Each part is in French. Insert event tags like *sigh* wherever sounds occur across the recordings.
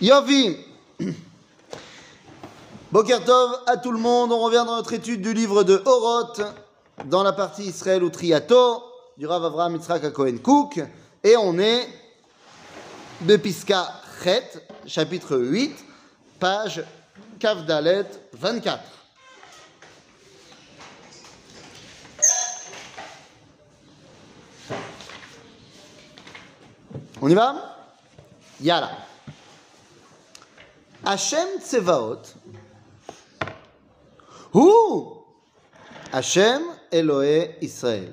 Yovi Bokertov à tout le monde, on revient dans notre étude du livre de Horoth, dans la partie Israël ou Triato, du Rav Avraham Yitzhak Cohen Cook, et on est Bepiska Chet, chapitre 8, page Kavdalet 24. On y va? Yala. Hachem Tsevaot, Hu Hachem Eloé Israël.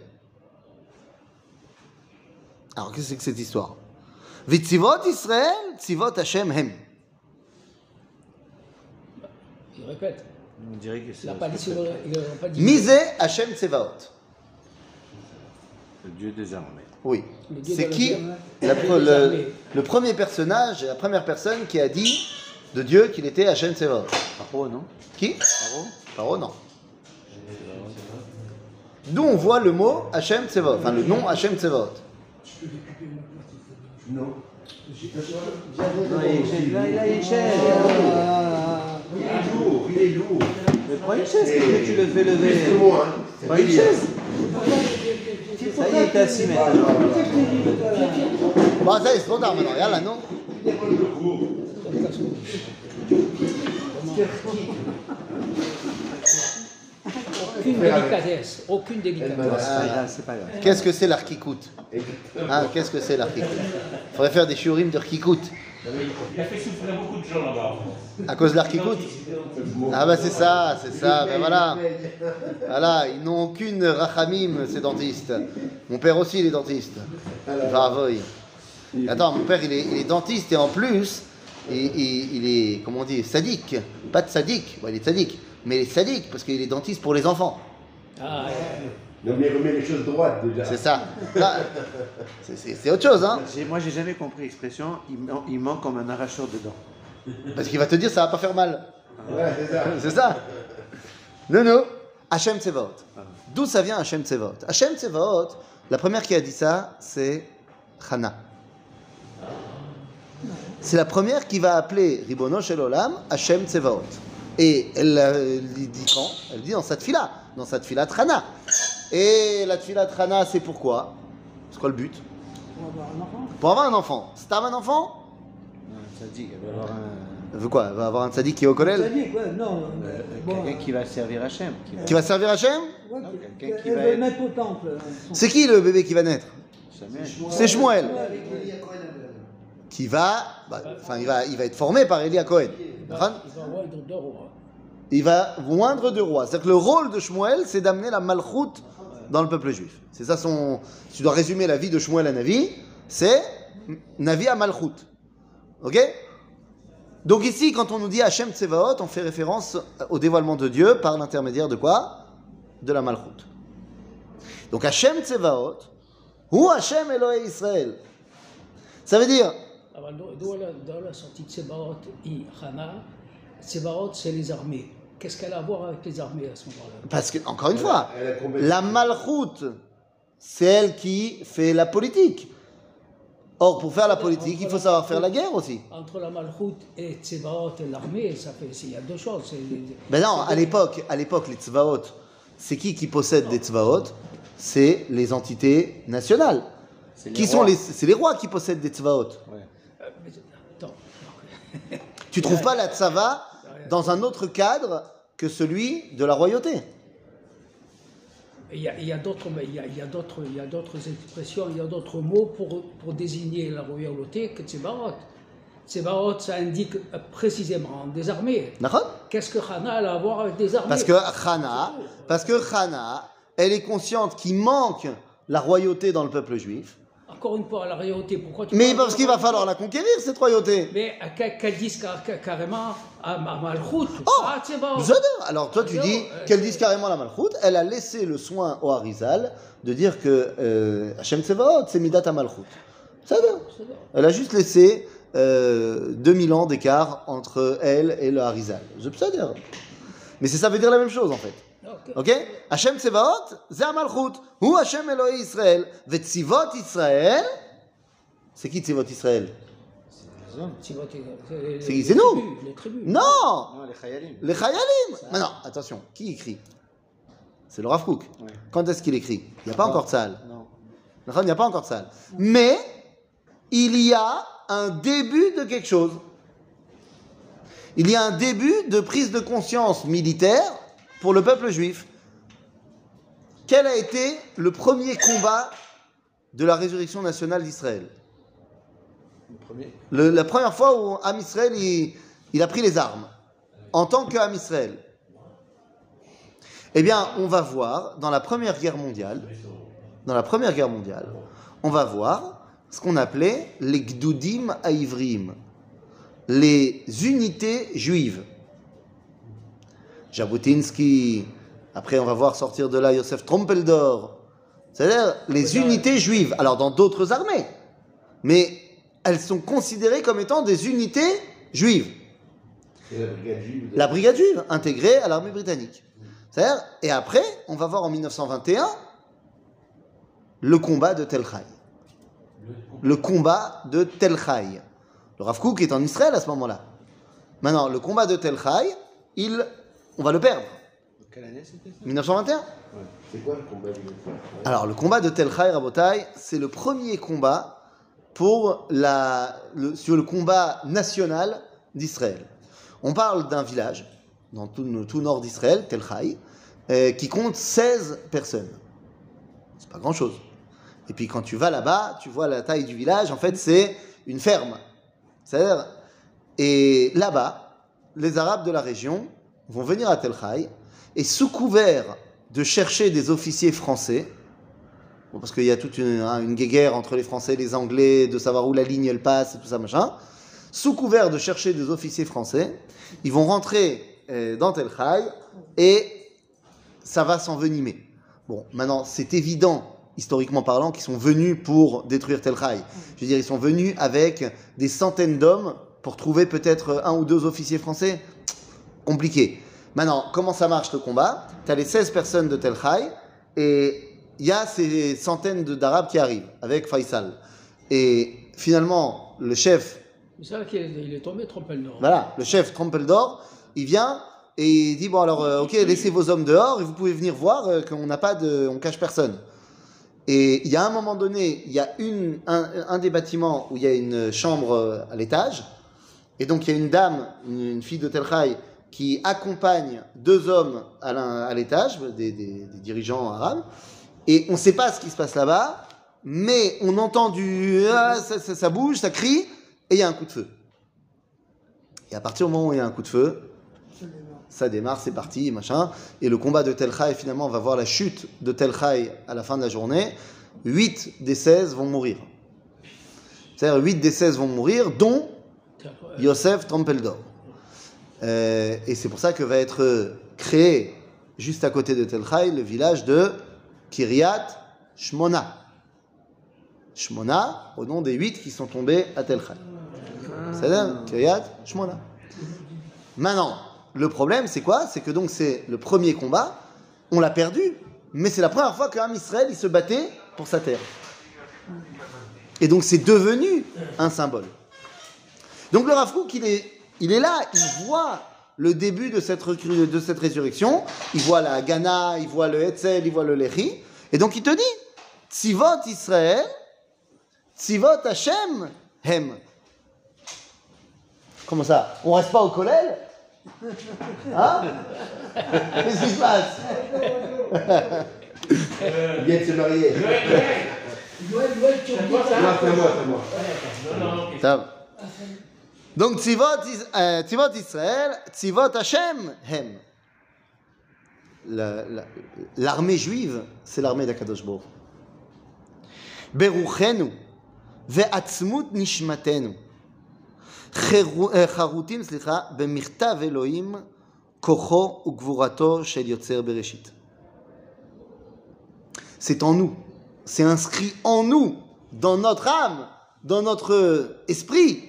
Alors, qu'est-ce que c'est que cette histoire? Vitzivot Israël, Tzivot Hachem Hem. Il répète. On dirait que c'est. Il n'a pas dit. Misé Hachem Tsevaot. le Dieu des armées. Oui. C'est qui? hein. la Le le premier personnage, la première personne qui a dit de Dieu qu'il était Hachem Tsevaot Paro, non Qui Paro Paro, non. D'où on voit le mot Hachem Tsevaot, enfin le nom Hachem Tsevaot. Non, il là, il a une chaise. Il est lourd, il est lourd. Mais prends une chaise, que tu le fais lever. Hein. Prends une chaise. Ça y est, t'es assis maintenant. Bon, ça y est, c'est trop tard maintenant, yallah, non Aucune délicatesse. Aucune délicatesse. Grave. Qu'est-ce que c'est l'arkikout Ah, qu'est-ce que c'est Il faudrait faire des shiurim de. Il a fait souffrir beaucoup de gens là-bas. À cause de l'arkikout Ah bah c'est ça, c'est ça, ben voilà. Voilà, ils n'ont aucune rachamim, ces dentistes. Mon père aussi, il est dentiste. Bravoy. Attends, mon père, il est, il est dentiste et en plus, il, il- il est, comment on dit, sadique. Pas de sadique, bon, il est sadique, mais il est sadique parce qu'il est dentiste pour les enfants. Ah, Non, mais il remet les choses droites déjà. C'est ça. C'est- autre chose, hein. Moi, j'ai jamais compris l'expression il, il manque comme un arracheur dedans. Parce qu'il va te dire, ça va pas faire mal. Ouais, c'est ça. *laughs* C'est ça Non, non. Hachem Tsevaot. D'où ça vient Hachem Tsevaot Hachem Tsevaot, la première qui a dit ça, c'est Hana. C'est la première qui va appeler Ribono Shel Olam Hachem Tsevaot. Et elle, euh, elle dit quand? Elle dit dans sa tfila, dans sa tfila Hana. Et la tfila Hana, c'est pourquoi? C'est quoi le but? Pour avoir un enfant. C'est un enfant Ça dit qu'il va y avoir un, Elle veut quoi? Elle va avoir un tzaddik qui est au collège ouais, non. euh, bon, quelqu'un qui va servir Hachem. Qui va... Qui va servir Hachem? Ouais, quelqu'un qui va être- mettre au temple. son- C'est qui le bébé qui va naître? Samuel. C'est Shmuel. Qui va, bah, enfin, il va, il va être formé par Elia Cohen. il va il va rois. Moindre de roi. C'est-à-dire que le rôle de Shmuel, c'est d'amener la malchoute dans le peuple juif. C'est ça son. Si tu dois résumer la vie de Shmuel à Navi, c'est Navi à malchoute. Ok? Donc ici, quand on nous dit Hachem Tsevaot, on fait référence au dévoilement de Dieu par l'intermédiaire de quoi? De la malchoute. Donc Hachem Tsevaot, ou Hachem Elohé Israël. Ça veut dire Alors, elle a- sorti Tsebaot et Hana Tsebaot, c'est les armées. Qu'est-ce qu'elle a à voir avec les armées à ce moment-là? Parce que, encore une fois, la malchoute, c'est elle qui fait la politique. Or, pour faire la politique, il faut savoir faire la guerre aussi. Entre la Malchoute et Tsebaot et l'armée, ça fait, il y a deux choses. les- Ben non, à l'époque, à l'époque, les tzvaot, c'est qui qui possède des tzvaot C'est les entités nationales. C'est les Qui sont les, c'est les rois qui possèdent des tzvaot. Ouais. Mais- Attends. Tu trouves pas la tzava dans un autre cadre que celui de la royauté? Il y a, il y a d'autres, mais il y a, il y a d'autres, il y a d'autres expressions, il y a d'autres mots pour, pour désigner la royauté que Tsebaot. Tsebaot, ça indique précisément des armées. D'accord Qu'est-ce que Hana a à voir avec des armées? Parce que Hana, parce que Hana, elle est consciente qu'il manque la royauté dans le peuple juif. Encore une fois, la royauté, pourquoi tu Mais parce qu'il va falloir la conquérir, cette royauté. Mais qu'elle dise car- car- carrément à, Malchut, Oh. Alors toi tu dis euh, qu'elle dise carrément la malchoute, elle a laissé le soin au Harizal de dire que euh, Hachem Tsevaot c'est Midat à malchoute. Ça Elle a juste laissé euh, 2000 ans d'écart entre elle et le Harizal. Mais ça veut dire la même chose en fait. Hachem Tsevaot, c'est Amalchut. Ou Hachem Elohé Israël. Vetzivot Israël. C'est qui Tzivot Israël Tzivot, c'est nous. tribus, Les tribus. Non Non, les Chayalim. Les Chayalim Mais non, attention, qui écrit? C'est le Rav Kook. Ouais. Quand est-ce qu'il écrit? Il n'y a pas encore de salle. Non. Il n'y a pas encore de salle. Mais il y a un début de quelque chose. Il y a un début de prise de conscience militaire pour le peuple juif. Quel a été le premier combat de la résurrection nationale d'Israël? La première fois où Am Israël il, il a pris les armes en tant qu'Am Israël. Eh bien, on va voir dans la Première Guerre mondiale, dans la Première Guerre mondiale, on va voir ce qu'on appelait les Gdoudim Aivrim, les unités juives. Jabotinsky, après on va voir sortir de là Yosef Trompeldor, c'est-à-dire les unités juives. Alors dans d'autres armées, mais elles sont considérées comme étant des unités juives. La brigade juive. La brigade juive intégrée à l'armée britannique. C'est-à-dire, et après, on va voir en 1921 le combat de Tel. Le combat de Tel. Le Rav Kook est en Israël à ce moment-là. Maintenant, le combat de Tel il, on va le perdre. Quelle année c'était ça? 1921 Ouais. C'est quoi le combat. Alors, le combat de Tel Chai, Rabotai, c'est le premier combat pour la, le- sur le combat national d'Israël. On parle d'un village, dans tout, le tout nord d'Israël, Tel Chai, euh, qui compte 16 personnes. C'est pas grand-chose. Et puis quand tu vas là-bas, tu vois la taille du village, en fait, c'est une ferme. C'est-à-dire, et là-bas, les Arabes de la région vont venir à Tel et sous couvert de chercher des officiers français, parce qu'il y a toute une, hein, guéguerre entre les Français et les Anglais, de savoir où la ligne elle passe et tout ça, machin, sous couvert de chercher des officiers français, ils vont rentrer euh, dans Tel et ça va s'envenimer. Bon, maintenant, c'est évident, historiquement parlant, qu'ils sont venus pour détruire Tel. Je veux dire, ils sont venus avec des centaines d'hommes pour trouver peut-être un ou deux officiers français. Compliqué. Maintenant, comment ça marche le combat? Tu as les 16 personnes de Tel Chai et il y a ces centaines d'Arabes qui arrivent avec Faisal. Et finalement, le chef C'est ça qu'il est, il est tombé nord. voilà, le chef Trompeldor, il vient et il dit bon alors euh, ok laissez vos hommes dehors et vous pouvez venir voir euh, qu'on n'a pas de, on cache personne. Et il y a un moment donné, il y a une, un, un des bâtiments où il y a une chambre euh, à l'étage et donc il y a une dame, une, une fille de Tel Chai, qui accompagne deux hommes à l'étage, des, des- des dirigeants arabes, et on ne sait pas ce qui se passe là-bas, mais on entend du ah, ça, ça- ça bouge, ça crie, et il y a un coup de feu. Et à partir du moment où il y a un coup de feu, ça démarre, c'est parti, machin. Et le combat de Tel Chai, finalement, on va voir la chute de Tel Chai à la fin de la journée. 8 des 16 vont mourir. C'est-à-dire 8 des 16 vont mourir, dont Yosef Trompeldor. Euh, et c'est pour ça que va être créé, juste à côté de Tel Chai, le village de Kiryat Shmona. Shmona, au nom des 8 qui sont tombés à Tel Chai. C'est-à-dire Kiryat Shmona. Maintenant, le problème, c'est quoi? C'est que donc c'est le premier combat, on l'a perdu, mais c'est la première fois qu'un Israël il se battait pour sa terre. Et donc c'est devenu un symbole. Donc le Rav il est, il est là, il voit le début de cette, recru- de cette résurrection, il voit la Ghana, il voit le Hetzel, il voit le Lechi, et donc il te dit, Tzivot Israël, Tzivot Hashem, Hem. Comment ça? On reste pas au collège *laughs* Hein? Qu'est-ce qui se passe? Il vient de se marier. Noël, Noël, tu Non, c'est moi, c'est moi. Non. טוב. Donc Tzivot, Is- euh, Tzivot Israël, Tzivot Hashem, Hem. La- la- L'armée juive, c'est l'armée d'Akadosh Baruch. Beruchenu, ve'atzmut nishmatenu. חרו- אה, חרוטים, סליחה, במכתב אלוהים, כוחו וגבורתו של יוצר בראשית. C'est en nous, c'est inscrit en nous, dans notre âme, dans notre esprit,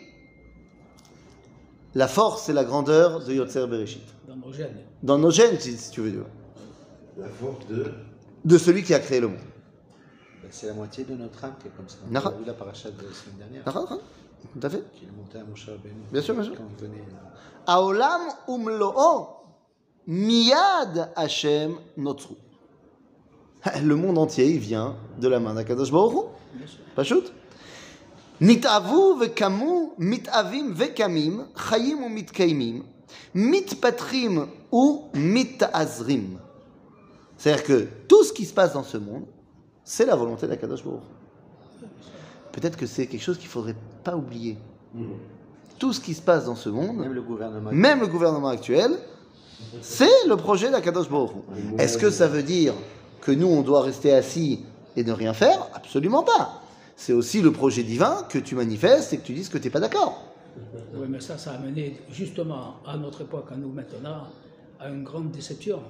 la force et la grandeur de Yotzer Bereshit. Dans nos gènes. Dans nos gènes, si, tu veux dire. La force de. De celui qui a créé le monde. Ben, C'est la moitié de notre âme qui est comme ça. On a vu la paracha de la semaine dernière. D'accord, d'accord Tout à fait. Qui est monté à Moshe Rabbeinu. Bien sûr, bien sûr. Quand on venait, là. Aolam umlo'o miyad Hashem notru. *laughs* Le monde entier, il vient de la main d'Akadosh Baruch Hu. Pas shoot? Mitavim vekamim chayim ou mitkaimim mitpatrim ou mitazrim. C'est-à-dire que tout ce qui se passe dans ce monde, c'est la volonté d'Akadosh Baruch. Peut-être que c'est quelque chose qu'il faudrait pas oublier. Tout ce qui se passe dans ce monde, Même le gouvernement. même le gouvernement actuel, c'est le projet d'Akadosh Baruch. Est-ce que ça veut dire que nous, on doit rester assis et ne rien faire? Absolument pas. C'est aussi le projet divin que tu manifestes et que tu dises que tu n'es pas d'accord. Oui, mais ça, ça a mené justement à notre époque, à nous maintenant, à une grande déception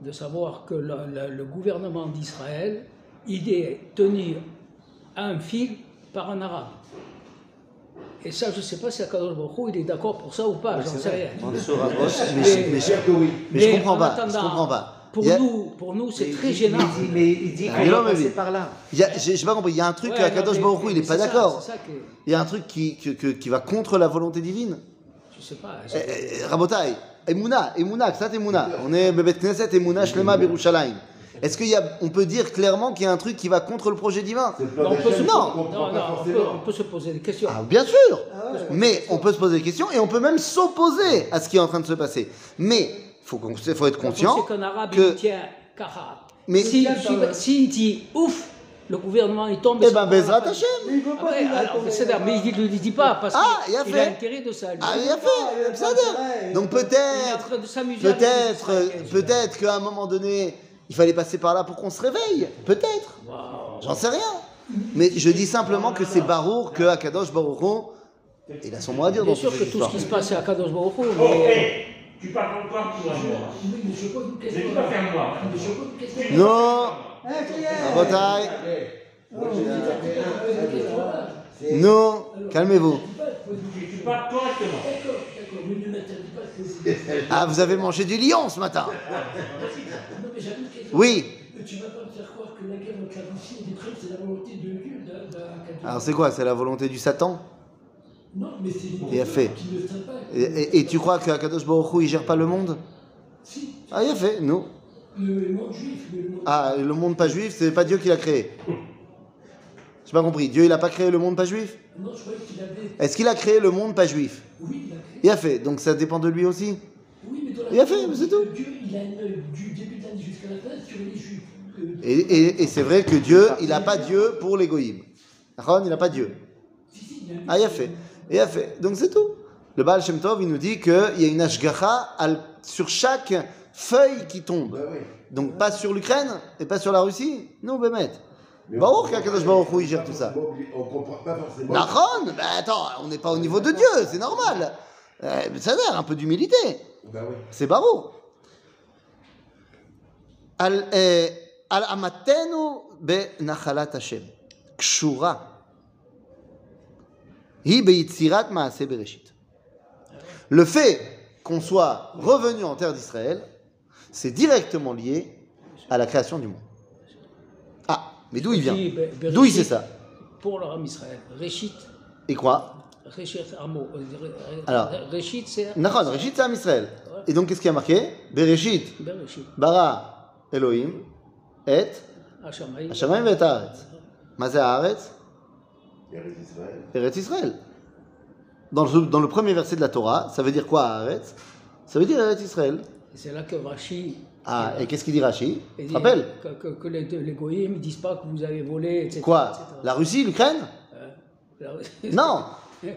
de savoir que le, le- le gouvernement d'Israël, il est tenu à un fil par un arabe. Et ça, je ne sais pas si Akadosh Baruch il est d'accord pour ça ou pas, j'en sais rien. Abbas. Mais, Mais- mais- je Mais comprends comprends pas. Pour a- nous, pour nous, c'est très gênant. Il dit, mais il dit Ah, qu'on mais passer par là. il y a- J'ai j'ai pas compris. Il y a un truc Ouais, Akadosh Baruch il n'est pas d'accord. Que Il y a un truc qui, que- que- qui va contre la volonté divine. je sais pas. Eh, c'est- eh, Rabotai, Emouna, Emouna, Ksat Emouna. On est Bebet Knesset, Emouna, Shlema, Birushalayim. Est-ce qu'on peut dire clairement qu'il y a un truc qui va contre le projet divin? Non, on peut se- d'Hachem Non. qu'on comprend Non, pas non, on peut, forcément. on peut se poser des questions. Ah, bien sûr Mais on peut se poser des questions et on peut même s'opposer à ce qui est en train de se passer. Mais faut, faut être conscient C'est qu'un arabe, que... Mais- S'il si, dit ouf, le gouvernement il tombe. Eh sur- ben, Bezrat Hashem Mais il Ah ne le dit pas parce Ah, il qu'il a intérêt de ça. lui. Ah, il a il a fait pas ça. Donc peut-être, peut-être, Israéliens, peut-être qu'à un moment donné, il fallait passer par là pour qu'on se réveille. Peut-être. J'en sais rien. Mais je dis simplement que c'est Barour, que Akadosh Baruch il a son mot à dire Bien dans sûr toute que cette tout ce qui se passe c'est à Kadosh Baruch Tu parles encore pour un mois. Oui, mais je pose une Mais question. tu vas faire moi. Mais je pose une question. Non, Eh, qui est Rabotai, Moi, non, calmez-vous. Tu parles correctement. D'accord, d'accord, mais ne m'interdis pas de poser. Ah, vous avez mangé du lion ce matin Non, mais j'avais une question. Oui. Mais tu vas pas me faire croire que la guerre entre la Russie et l'Ukraine, c'est la volonté de Dieu, d'un- d'un- Alors c'est quoi? C'est la volonté du Satan? Non, mais c'est une Il a fait. qui ne tient pas. et, et- et tu crois que Akadosh Baruch Hu, il gère pas le monde? Si, Ah, il a fait, nous. le monde juif, mais le monde. Ah, le monde pas juif, c'est pas Dieu qui l'a créé. J'ai pas compris. Dieu, il a pas créé le monde pas juif? Non, je croyais qu'il avait. Est-ce qu'il a créé le monde pas juif? Oui, il a créé. Il a fait, donc ça dépend de lui aussi. Oui, mais dans la Il a fait, c'est tout. Dieu, il a œil du début de l'année jusqu'à la fin sur les juifs. Euh, Et, et- et c'est vrai que Dieu, il n'a pas Dieu pour l'égoïme. Aaron, il n'a pas Dieu. si, si, il a Ah, il a fait. Il a fait. Donc c'est tout. Le Baal Shem Tov, il nous dit qu'il y a une ashgacha sur chaque feuille qui tombe. Bah oui. Donc pas sur l'Ukraine et pas sur la Russie. Non, Bémet. Baruch qu'Akadosh Baruch il gère tout ça. On comprend pas forcément. Nahon, ben attends, on n'est pas au niveau de Dieu, c'est normal. Euh, ça a l'air un peu d'humilité. Bah oui. C'est barou. Al eh, al amatenu be nachalat Hashem. Kshura. Le fait qu'on soit revenu en terre d'Israël, c'est directement lié à la création du monde. Ah, mais d'où il vient? D'où il sait ça? Pour le Israël, Réchit. Et quoi? Réchit. Euh, euh, Alors, Réchit, c'est. Réchit, c'est Am Israël. Et donc, qu'est-ce qui a marqué? Bereshit. Bara, Elohim, et. Hashamaim et Haaretz. Mazé Haaretz Eretz Israël. Eretz Israël. Dans le, dans le premier verset de la Torah, ça veut dire quoi Haaretz? Ça veut dire Eretz Israël. Et C'est là que Rashi. Ah, et qu'est-ce qu'il dit Rashi il Tu rappelles? Que, que, que les, les goïms ne disent pas que vous avez volé, etc. Quoi? etc. La Russie, l'Ukraine? La- Non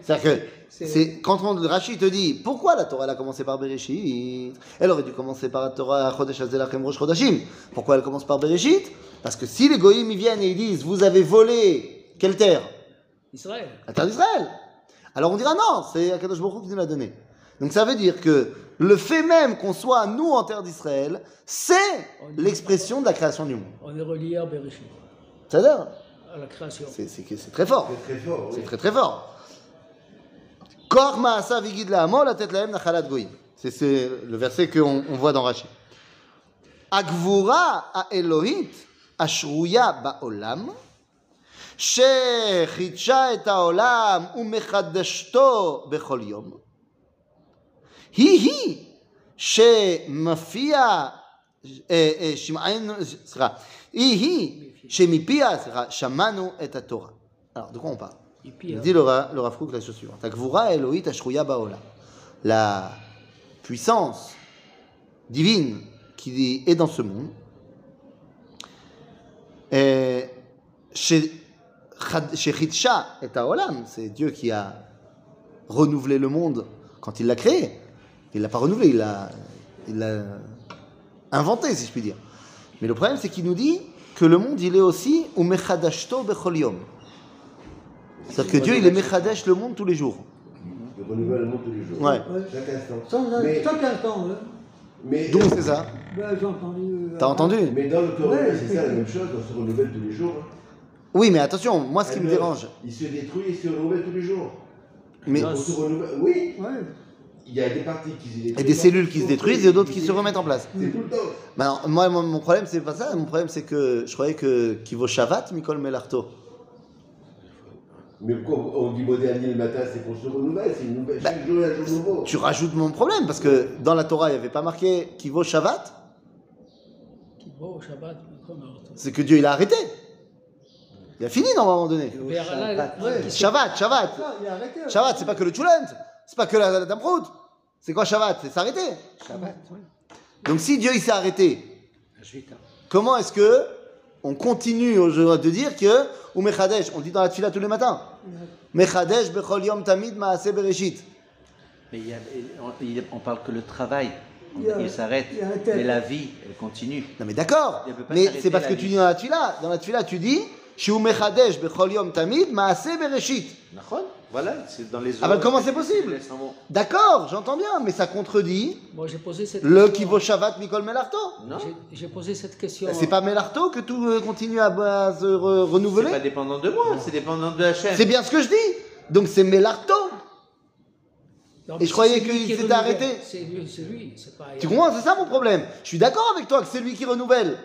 C'est-à-dire que *laughs* C'est- quand on, Rashi te dit pourquoi la Torah elle a commencé par Bereshit? Elle aurait dû commencer par la Torah Chodesh Hazelachem Rosh Chodashim. Pourquoi elle commence par Bereshit? Parce que si les goïms ils viennent et ils disent vous avez volé quelle terre? Israël. la terre d'Israël. Alors on dira non, c'est Akadosh Baruch Hu qui nous l'a donné. Donc ça veut dire que le fait même qu'on soit nous en terre d'Israël, c'est l'expression de la création du monde. On est relié à Bereshit, C'est-à-dire, à la création. c'est c'est c'est très fort. C'est très fort. C'est Oui. très très fort. Kor ma'asa vigid la'amo latet lahem nachalat goyim. C'est c'est le verset qu'on on voit dans Rashi. Agvura ha'elohit ashruya ba'olam שחידשה את העולם ומחדשתו בכל יום, היא-היא שמפיע, אה, אה, שמענו, סליחה, היא-היא שמפיה, סליחה, שמענו את התורה. Alors, de quoi on parle Et puis, Il euh, dit le, Ra- le Rav Kook la chose suivante. הגבורה האלוהית השרויה בעולם. La puissance divine qui est dans ce monde, euh, chez- Chidcha et Taolam, c'est Dieu qui a renouvelé le monde quand il l'a créé. Il l'a pas renouvelé, il l'a il l'a inventé, si je puis dire. Mais le problème, c'est qu'il nous dit que le monde, il est aussi Umechadashto Bechol Yom. C'est-à-dire que Dieu, il est Mechadesh le monde tous les jours. Il renouvelle le monde tous les jours. Ouais. Chaque instant. Sans, Mais, chaque instant, hein. mais, D'où c'est ça Ben, j'ai entendu. euh, T'as entendu mais dans le Ouais, c'est ça la même chose, on se renouvelle tous les jours. hein. Oui, mais attention, moi, ce qui me dérange, Il se détruit et se renouvelle tous les jours. mais On se renouvelle. Oui, Ouais. il y a des parties qui se détruisent. et des cellules qui se détruisent et d'autres qui se remettent en place. C'est tout le temps. Moi, mon, problème, c'est pas ça. Mon problème, c'est que je croyais que qui vaut Shavat, Mikol Melarto. Mais pourquoi on dit mot dernier le matin, c'est qu'on se renouvelle, c'est une nouvelle. Chaque jour, il y a un jour nouveau. Tu rajoutes mon problème parce que dans la Torah, il n'y avait pas marqué qui vaut Shavat. C'est que Dieu, il a arrêté. Il a fini, non, à un moment donné. Ouais. Shabbat, Shabbat. Ça, il a arrêté. hein. Shabbat, c'est pas que le Tchulent. C'est pas que la, la Damprout. C'est quoi Shabbat? C'est s'arrêter. Donc si Dieu, il s'est arrêté, comment est-ce que on continue aujourd'hui de dire que ou Mechadesh, on dit dans la tfila tous les matins. Mechadesh bechol yom tamid maaseh bereshit. Mais il y a- on, parle que le travail, on- Il s'arrête. Mais la vie, elle continue. Non mais d'accord. Mais c'est parce que vie. tu dis dans la tfila, dans la tfila tu dis Shu mechadesh bechol yom tamid maaseh bereshit. Voilà, c'est dans les eaux- comment c'est possible? D'accord, j'entends bien, mais ça contredit Moi, posé cette le vaut Shabbat Mikol Melarto. Non, J'ai- posé cette question. C'est pas Melarto que tout euh, continue à, à se re- c'est renouveler pas dépendant de moi, c'est dépendant de Hachem. C'est bien ce que je dis. Donc c'est Melarto. Non, Et je croyais qu'il qui s'était arrêté. C'est lui, c'est lui. pas. Tu comprends C'est ça mon problème. Je suis d'accord avec toi que c'est lui qui renouvelle.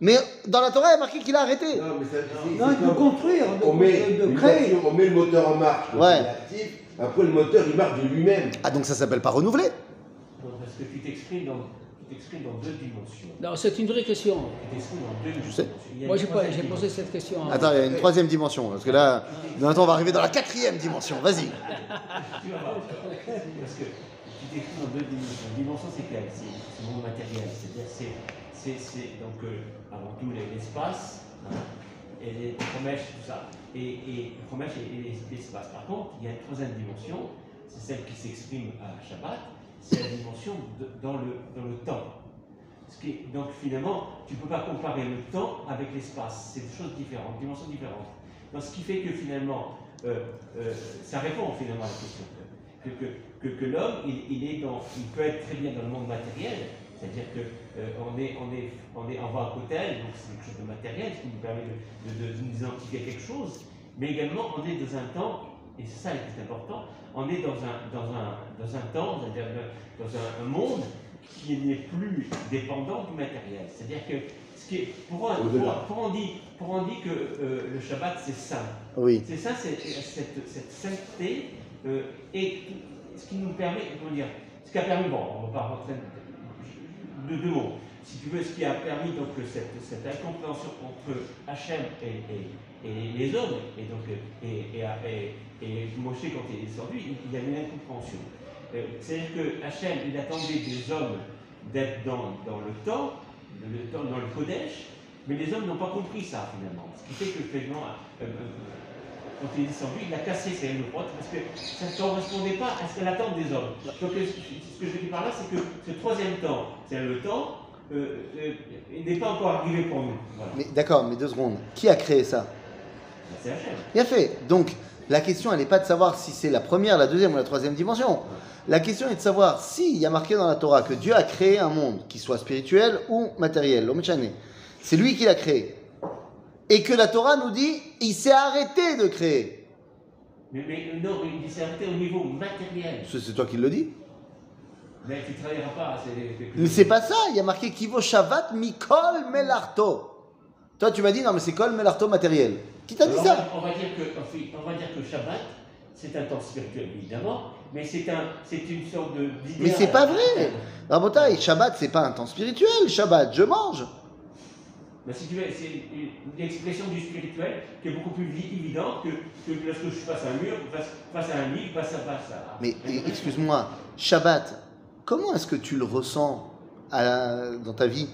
Mais dans la Torah, il y a marqué qu'il a arrêté. Non, mais ça, c'est- Non, c'est de construire, de, on met, de- de une créer. voiture, on met le moteur en marche, donc Ouais. il est actif. Après, le moteur, il marche de lui-même. Ah donc ça s'appelle pas renouveler Non, parce que tu t'exprimes dans, tu t'exprimes dans deux dimensions. Non, c'est une vraie question. Tu t'exprimes dans deux dimensions. sais. Y a Moi, j'ai pas- troisième j'ai posé dimension. cette question. Attends, il y a une troisième dimension. Parce que là, maintenant on va arriver dans la quatrième dimension. Vas-y. *laughs* Tu vas voir. Parce que tu t'exprimes dans deux dimensions. Une dimension, c'est quelle? C'est c'est le monde matériel. C'est-à-dire, c'est, c'est, donc euh, avant tout l'espace, hein, et les promesses, tout ça. Et, et promesses et, et les- l'espace. Par contre, il y a une troisième dimension, c'est celle qui s'exprime à Shabbat, c'est la dimension dans, le, dans le temps. Donc finalement, tu ne peux pas comparer le temps avec l'espace. C'est des choses différentes, dimensions différentes. Donc, ce qui fait que finalement, euh, euh, ça répond finalement à la question. Que, l'homme, il peut être très bien dans le monde matériel, c'est-à-dire que euh, est, on est, on est, à côté, donc c'est quelque chose de matériel, ce qui nous permet de, de, de nous identifier à quelque chose, mais également on est dans un temps, et c'est ça le plus important, on est dans un, dans un, dans un temps, c'est-à-dire dans un, un monde qui n'est plus dépendant du matériel. C'est-à-dire que ce qui est, pour, un- pour, pour on dit, pour on dit que euh, le Shabbat c'est Oui. c'est ça, c'est cette, cette sainteté euh, et ce qui nous permet, comment dire, ce qui a permis, bon, on va pas rentrer de deux mots, si tu veux, ce qui a permis donc cette, incompréhension entre Hachem et, les hommes, et donc et, et, Moshe quand il est descendu, il, y avait une incompréhension. Euh, C'est-à-dire que Hachem, il attendait des hommes d'être dans, dans le temps, le temps, dans le Kodesh, mais les hommes n'ont pas compris ça finalement. Ce qui fait que finalement, euh, euh, quand il est descendu, il a cassé ses haines parce que ça ne correspondait pas à ce l'attente des hommes. Donc euh, ce que je veux dire par là, c'est que ce troisième temps, c'est le temps, euh, euh, il n'est pas encore arrivé pour nous. Voilà. Mais d'accord, mais deux secondes. Qui a créé ça? C'est Hachem. Bien fait. Donc, la question, elle n'est pas de savoir si c'est la première, la deuxième ou la troisième dimension. La question est de savoir s'il y a marqué dans la Torah que Dieu a créé un monde, qui soit spirituel ou matériel, l'homme. C'est lui qui l'a créé. Et que la Torah nous dit, il s'est arrêté de créer. Mais, mais non, il s'est arrêté au niveau matériel. C'est toi qui le dis. Mais tu ne travailleras pas. c'est- Mais c'est pas ça, il y a marqué Kivo Shavat Mikol Melarto. Toi, tu m'as dit, non, mais c'est Kol Melarto matériel. Qui t'a dit ça on va, on va dire que, on va dire que Shabbat, c'est un temps spirituel évidemment, mais c'est un, c'est une sorte de. Mais c'est pas vrai. Rabotaï, Shabbat, c'est pas un temps spirituel. Shabbat, je mange. Mais si tu veux, c'est une, une expression du spirituel qui est beaucoup plus vi- évidente que, que lorsque je suis face à un mur, face, face à un livre, face à face à. Mais excuse-moi, Shabbat, comment est-ce que tu le ressens à- dans ta vie?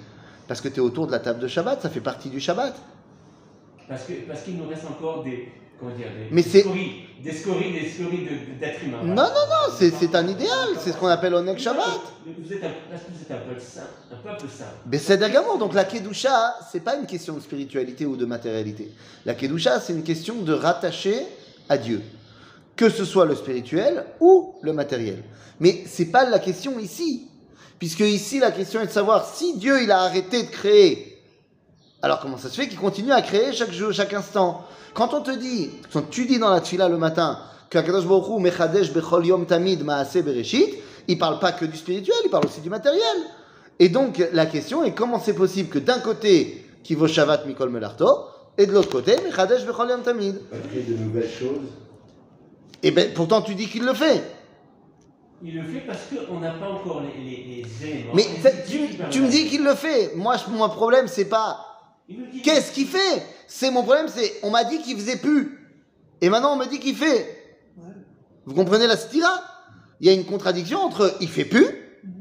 Parce que tu es autour de la table de Shabbat, ça fait partie du Shabbat. Parce que parce qu'il nous reste encore des. Comment dire Des, Mais des c'est- scories, des scories, des scories de- d'êtres humains. Non, non, non, c'est un idéal, c'est ce qu'on appelle Onek Shabbat. Vous êtes un, vous êtes un peuple saint, un peuple saint. Mais c'est d'agamour, donc la Kedusha, c'est pas une question de spiritualité ou de matérialité. La Kedusha, c'est une question de rattacher à Dieu. Que ce soit le spirituel ou le matériel. Mais c'est pas la question ici. Puisque ici, la question est de savoir si Dieu, il a arrêté de créer. Alors comment ça se fait qu'il continue à créer chaque jour, chaque instant Quand on te dit, quand tu dis dans la tfila le matin, qu'Akadosh Baruch mechadesh bechol yom tamid maaseh bereshit, il parle pas que du spirituel, il parle aussi du matériel. Et donc, la question est comment c'est possible que d'un côté, qui vaut Shabbat Mikol Melarto, et de l'autre côté, Mechadesh Bechol Yom Tamid? Pas créer de nouvelles choses. Et ben, pourtant, tu dis qu'il le fait. Il le fait parce qu'on n'a pas encore les, les, les éléments. Mais tu, me dis qu'il le fait. Moi, je- mon problème, c'est pas qu'est-ce qu'il fait? C'est mon problème, c'est on m'a dit qu'il faisait plus. Et maintenant, on me dit qu'il fait. Vous comprenez la stira Il y a une contradiction entre il fait plus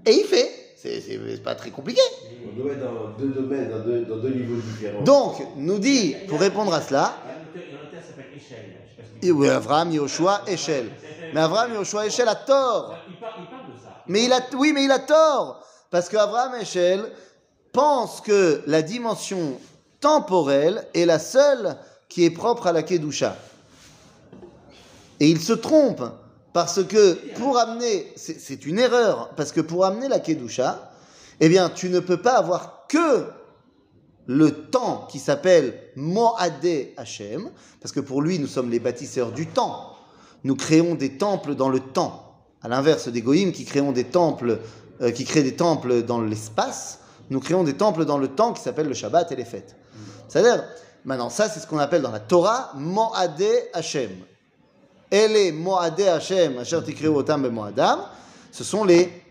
et il fait. C'est pas très compliqué. On doit être dans deux domaines, dans deux, dans deux niveaux différents. Donc, nous dit, pour répondre à cela, Il y a un oui, Avraham, Yoshua, Echel. Mais Avraham, Yoshua, Echel a tort. Il parle, il parle de ça. Mais il a, oui, mais il a tort. Parce que Abraham Echel pense que la dimension temporelle est la seule qui est propre à la Kedusha. Et il se trompe. Parce que pour amener, c'est une erreur, parce que pour amener la Kedusha, eh bien, tu ne peux pas avoir que le temps qui s'appelle Moadé Hashem, parce que pour lui, nous sommes les bâtisseurs du temps. Nous créons des temples dans le temps. À l'inverse des Goïms qui euh, qui créent des temples dans l'espace, nous créons des temples dans le temps qui s'appellent le Shabbat et les fêtes. C'est-à-dire, maintenant, ça, c'est ce qu'on appelle dans la Torah Moadé Hashem. Ele Moadé Hashem, Asher Otam Moadam, ce sont les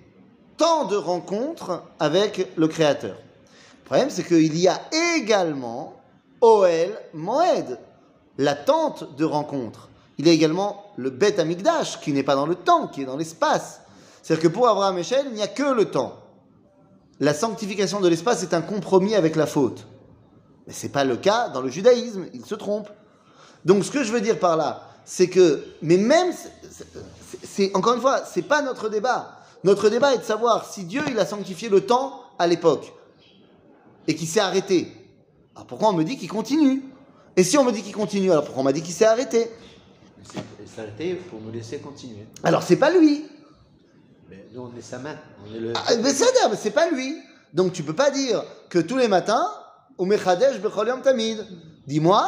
temps de rencontre avec le Créateur. Le problème, c'est qu'il y a également Oel Moed, la tente de rencontre. Il y a également le Bet Amigdash, qui n'est pas dans le temps, qui est dans l'espace. C'est-à-dire que pour Abraham Echel, il n'y a que le temps. La sanctification de l'espace est un compromis avec la faute. Mais ce n'est pas le cas dans le judaïsme, il se trompe. Donc ce que je veux dire par là, c'est que, mais même, c'est- encore une fois, c'est pas notre débat. Notre débat est de savoir si Dieu il a sanctifié le temps à l'époque et qu'il s'est arrêté. Alors pourquoi on me dit qu'il continue? Et si on me dit qu'il continue, alors pourquoi on m'a dit qu'il s'est arrêté? Il s'est arrêté pour nous laisser continuer. Alors c'est pas lui. Mais nous, on est sa main. On est le... Ah, mais c'est mais c'est pas lui. Donc tu peux pas dire que tous les matins, ou mechadesh bechol yom tamid. Dis-moi,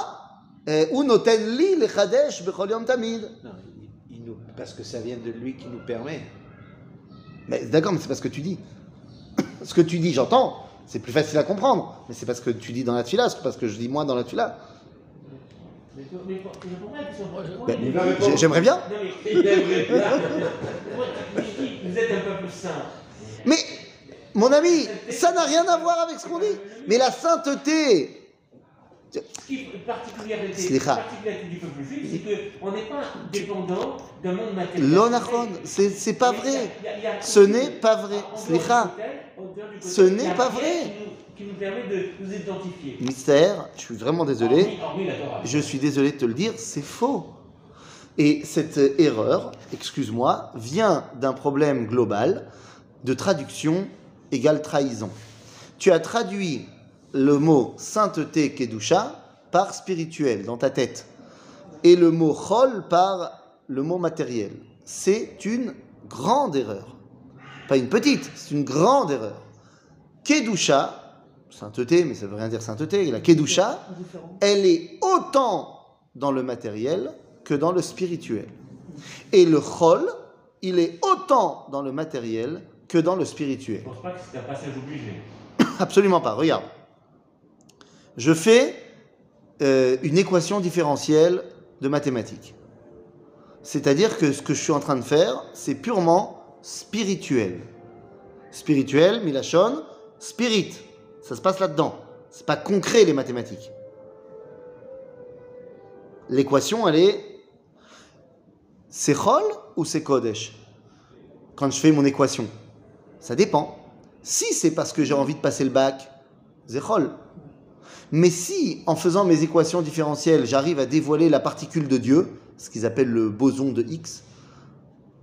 ou noten li le chadesh bechol yom tamid. Non, il, il nous... Parce que ça vient de lui qui nous permet. Mais d'accord, mais c'est pas ce que tu dis. *coughs* Ce que tu dis, j'entends. C'est plus facile à comprendre. Mais c'est pas ce que tu dis dans la tfila, c'est pas ce que je dis moi dans la tfila. Ben, J'aimerais bien. *laughs* Vous êtes un peuple saint. Mais, mon ami, ça n'a rien à voir avec ce qu'on dit. Mais la sainteté, Ce qui est particularité, du peuple juif, c'est qu'on n'est pas dépendant d'un monde matériel. l'onachon, c'est pas vrai. Ce n'est pas vrai. Slicha. Ce n'est pas vrai. Qui nous, permet de nous identifier. Mystère, je suis vraiment désolé. Je suis désolé de te le dire, c'est faux. Et cette euh, erreur, excuse-moi, vient d'un problème global de traduction égale trahison. Tu as traduit le mot sainteté kedusha par spirituel dans ta tête et le mot chol par le mot matériel. C'est une grande erreur. Pas une petite, c'est une grande erreur. Kedusha, sainteté, mais ça veut rien dire sainteté, la kedusha, elle est autant dans le matériel que dans le spirituel. Et le chol, il est autant dans le matériel que dans le spirituel. Je ne pense pas que c'est un passage obligé. Absolument pas, regarde. Je fais euh, une équation différentielle de mathématiques. C'est-à-dire que ce que je suis en train de faire, c'est purement spirituel. Spirituel, milachon, spirit. Ça se passe là-dedans. C'est pas concret les mathématiques. L'équation, elle est c'est Chol ou c'est Kodesh? Quand je fais mon équation, ça dépend. Si c'est parce que j'ai envie de passer le bac, c'est Chol. Mais si, en faisant mes équations différentielles, j'arrive à dévoiler la particule de Dieu, ce qu'ils appellent le boson de X,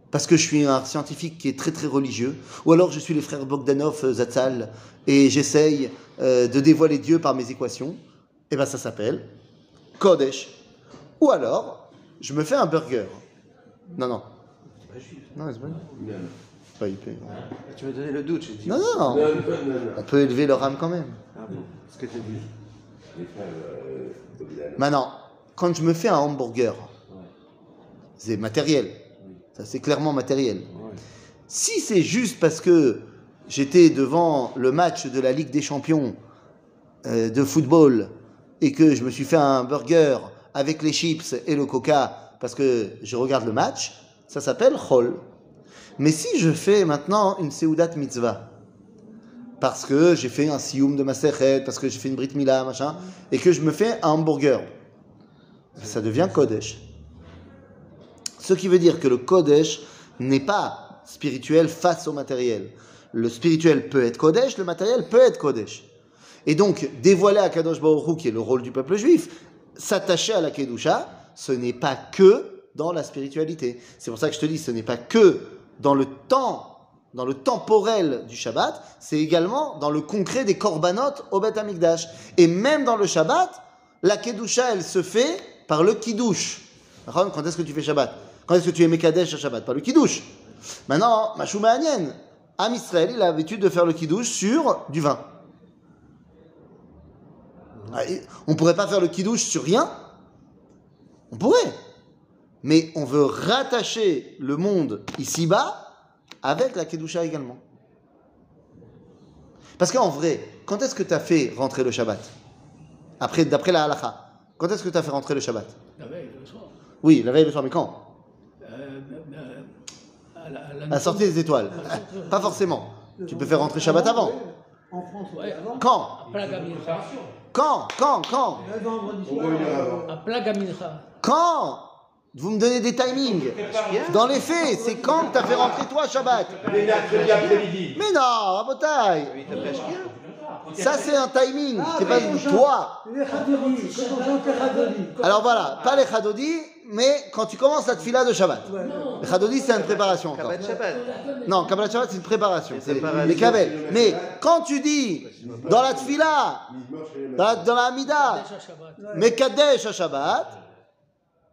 parce que je suis un scientifique qui est très très religieux, ou alors je suis les frères Bogdanov, euh, Zatzal, et j'essaye euh, de dévoiler Dieu par mes équations, et ben ça s'appelle Kodesh. Ou alors, je me fais un burger. Non, non. Non, c'est bon. Pas hyper. Tu m'as donné le doute, j'ai dit. Non, non, Non, non. non, non, non. On peut élever leur âme quand même. Ah bon Ce que tu as dit. Euh. Maintenant, quand je me fais un hamburger, c'est matériel. Ça, c'est clairement matériel. Si c'est juste parce que j'étais devant le match de la Ligue des Champions euh, de football et que je me suis fait un burger avec les chips et le coca parce que je regarde le match, ça s'appelle chol. Mais si je fais maintenant une seudat mitzvah, parce que j'ai fait un sioum de Masechet, parce que j'ai fait une brit mila, machin, et que je me fais un hamburger, ça devient kodesh. Ce qui veut dire que le Kodesh n'est pas spirituel face au matériel. Le spirituel peut être Kodesh, le matériel peut être Kodesh. Et donc, dévoiler à Kadosh Baruch qui est le rôle du peuple juif, s'attacher à la Kedusha, ce n'est pas que dans la spiritualité. C'est pour ça que je te dis, ce n'est pas que dans le temps, dans le temporel du Shabbat, c'est également dans le concret des korbanot au Beth Amikdash. Et même dans le Shabbat, la Kedusha, elle se fait par le Kiddush. Quand est-ce que tu fais Shabbat? Quand est-ce que tu es Mekadesh à Shabbat? Par le Kiddush. Maintenant, Mashou Ma'anien, Am Israël, il a l'habitude de faire le Kiddush sur du vin. Ah, On pourrait pas faire le Kiddush sur rien? On pourrait. Mais on veut rattacher le monde ici-bas avec la Kedusha également. Parce qu'en vrai, quand est-ce que tu as fait rentrer le Shabbat? Après, D'après la halakha, quand est-ce que tu as fait rentrer le Shabbat? La veille, le soir. Oui, la veille le soir, mais quand? Euh, euh, à la, à la À la sortie des étoiles. Pas forcément. Tu peux faire rentrer Shabbat avant. En France, Ouais. avant. Quand? Après la gamincha. Quand? Quand? Quand? Gamincha. Quand? Vous me donnez des timings. Dans les faits, c'est quand que tu as fait rentrer toi Shabbat. Mais non, t'as fait chier. Ça, c'est un timing. Ah, C'est pas on chante- toi. Alors voilà, pas les Khadodi, mais quand tu commences la tefila de Shabbat. Les Khadodi, c'est une préparation encore. Kabbat Shabbat. Non, Kabbalah Shabbat, c'est une préparation. C'est les, Kabel. Mais quand tu dis dans la tefila, dans la, Hamida. Mekadesh à Shabbat,